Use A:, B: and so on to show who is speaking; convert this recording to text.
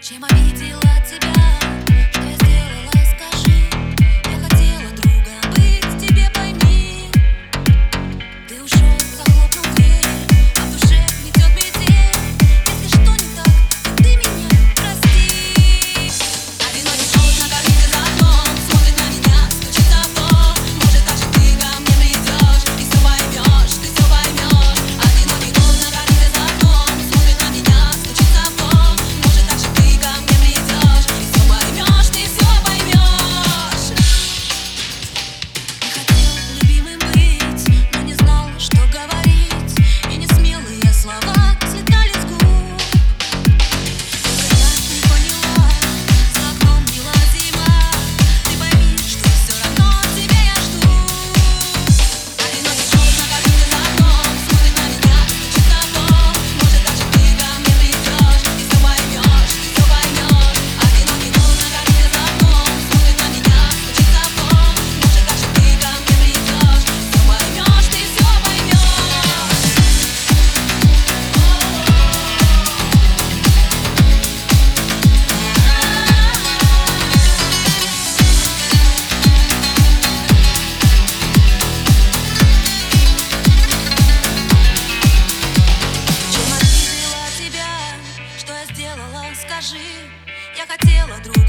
A: Чем обидела тебя? Скажи Я хотела другом